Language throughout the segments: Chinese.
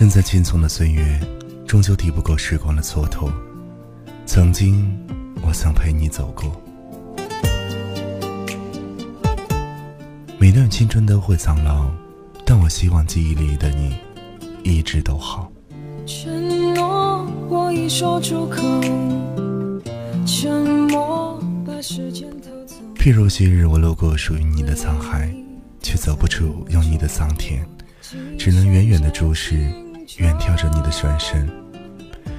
人在青葱的岁月，终究抵不过时光的蹉跎。曾经，我曾陪你走过。每段青春都会苍老，但我希望记忆里的你，一直都好。承诺我已说出口，沉默把时间偷走。譬如昔日我路过属于你的沧海，却走不出有你的桑田，只能远远的注视。远眺着你的转身，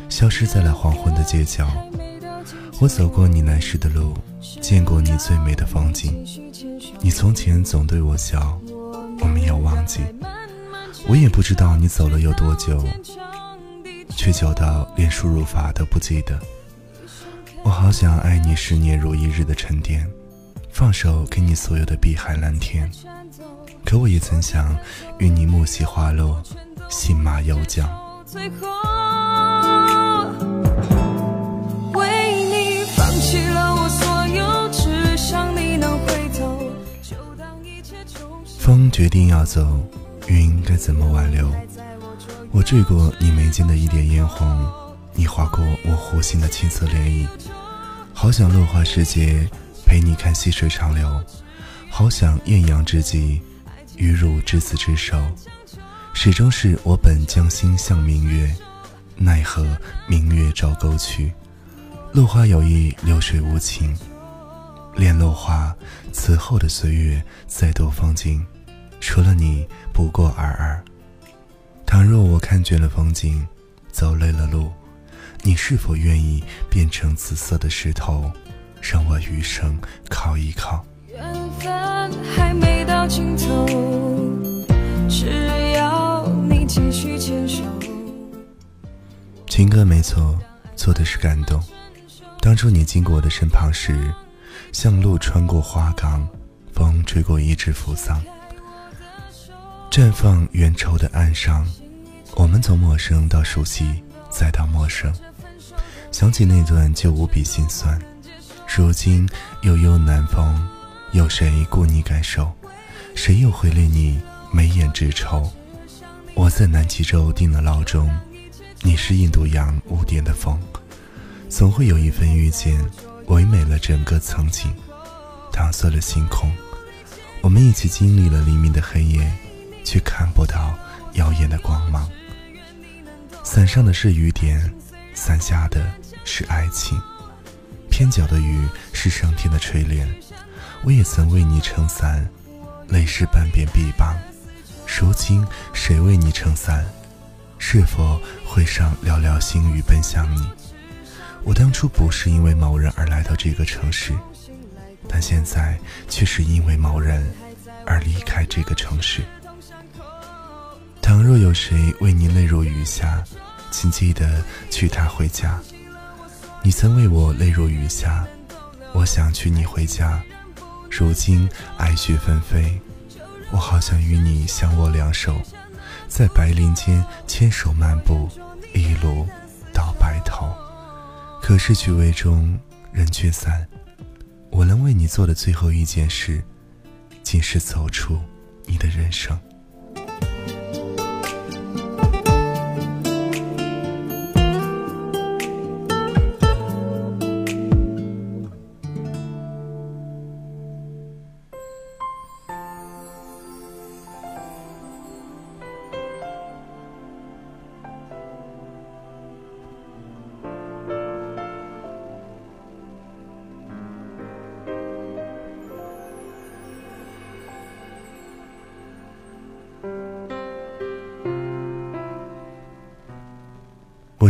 消失在了黄昏的街角。我走过你来时的路，见过你最美的风景。你从前总对我笑，我没有忘记。我也不知道你走了有多久，却久到连输入法都不记得。我好想爱你十年如一日的沉淀，放手给你所有的碧海蓝天。可我也曾想与你木樨花落。信马由缰。风决定要走，云该怎么挽留？我坠过你眉间的一点嫣红，你划过我湖心的青色涟漪。好想落花时节陪你看细水长流，好想艳阳之际与汝执子之手。始终是我本将心向明月，奈何明月照沟渠。落花有意，流水无情。恋落花，此后的岁月再多风景，除了你不过尔尔。倘若我看倦了风景，走累了路，你是否愿意变成紫色的石头，让我余生靠一靠？缘分还没到尽头。情歌没错，错的是感动。当初你经过我的身旁时，像路穿过花岗，风吹过一枝扶桑，绽放远愁的岸上。我们从陌生到熟悉，再到陌生。想起那段就无比心酸。如今悠悠南风，有谁顾你感受？谁又会令你眉眼直愁？我在南极洲定了闹钟。你是印度洋五点的风，总会有一份遇见，唯美了整个曾经，搪塞了星空。我们一起经历了黎明的黑夜，却看不到耀眼的光芒。伞上的是雨点，伞下的是爱情。偏角的雨是上天的垂怜。我也曾为你撑伞，泪湿半边臂膀。如今谁为你撑伞？是否会上寥寥星雨奔向你？我当初不是因为某人而来到这个城市，但现在却是因为某人而离开这个城市。倘若有谁为你泪如雨下，请记得娶她回家。你曾为我泪如雨下，我想娶你回家。如今爱雪纷飞，我好想与你相握两手。在白林间牵手漫步，一路到白头。可是曲微中人却散，我能为你做的最后一件事，竟是走出你的人生。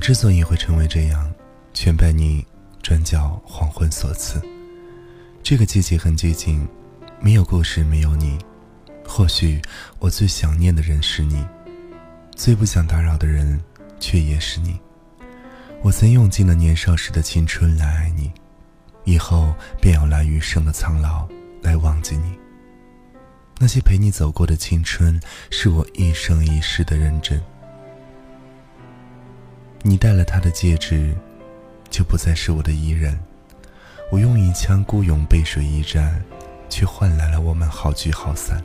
之所以会成为这样，全拜你转角黄昏所赐。这个季节很寂静，没有故事，没有你。或许我最想念的人是你，最不想打扰的人，却也是你。我曾用尽了年少时的青春来爱你，以后便要来余生的苍老来忘记你。那些陪你走过的青春，是我一生一世的认真。你戴了他的戒指，就不再是我的伊人。我用一腔孤勇背水一战，却换来了我们好聚好散。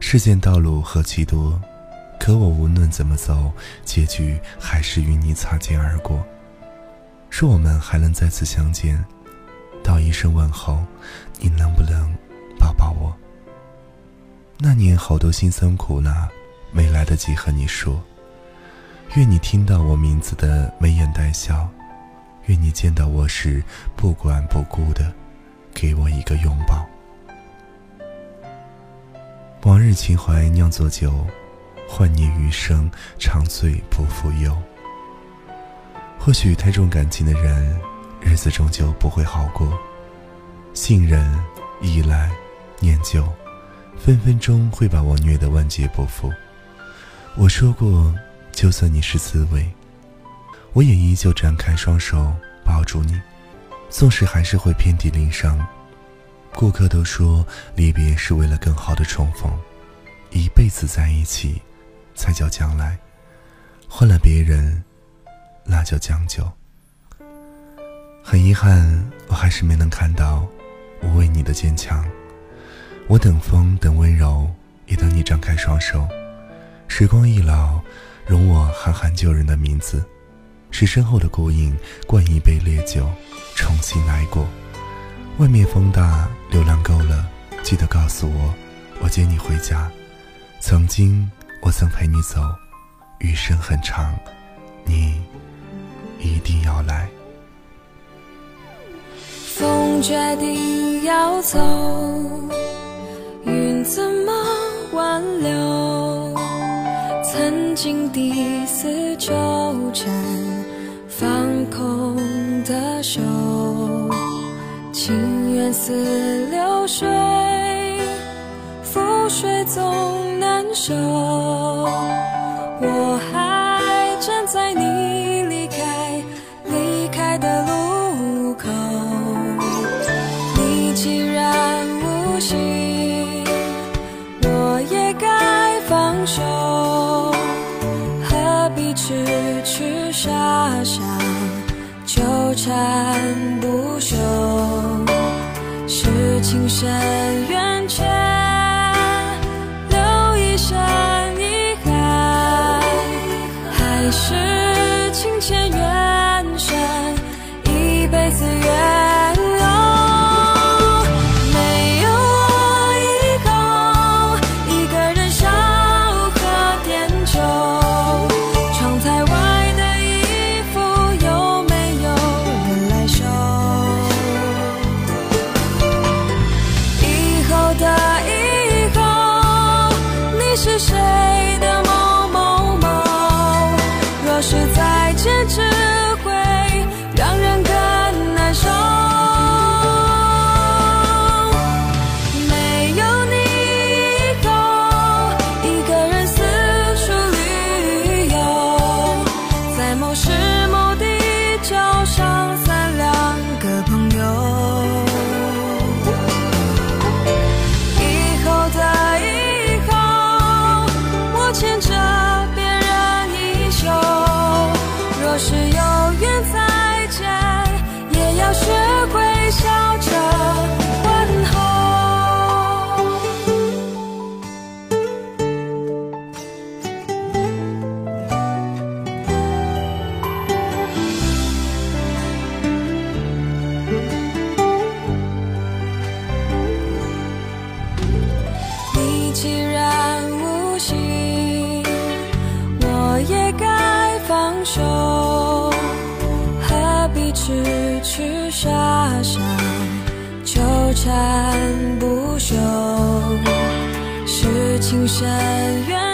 世间道路何其多，可我无论怎么走，结局还是与你擦肩而过。若我们还能再次相见，道一声问候，你能不能抱抱我？那年好多辛酸苦辣，没来得及和你说。愿你听到我名字的眉眼带笑，愿你见到我时不管不顾的给我一个拥抱。往日情怀酿作酒，换你余生长醉不复忧。或许太重感情的人，日子终究不会好过。信任、依赖、念旧，分分钟会把我虐得万劫不复。我说过，就算你是刺猬，我也依旧展开双手抱住你，纵使还是会遍体鳞伤。顾客都说，离别是为了更好的重逢，一辈子在一起，才叫将来。换了别人，那叫将就。很遗憾，我还是没能看到我为你的坚强。我等风，等温柔，也等你张开双手。时光易老，容我喊喊旧人的名字，使身后的孤影灌一杯烈酒，重新来过。外面风大，流浪够了，记得告诉我，我接你回家。曾经我曾陪你走，余生很长，你一定要来。风决定要走，云怎么挽留？曾经第四纠缠，放空的手。情缘似流水，覆水总难收。我还站在你离开离开的路口，你既然无心，我也该放手，痴痴傻傻纠缠不休？是情深缘浅，放手，何必痴痴傻傻纠缠不休？是情深缘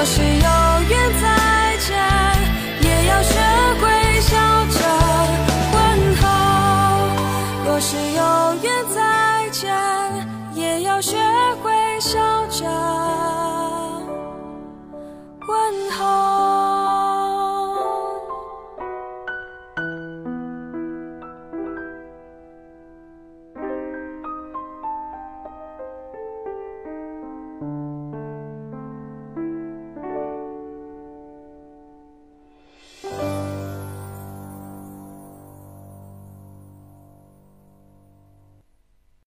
若是有缘再见也要学会笑着问候。若是有缘再见也要学会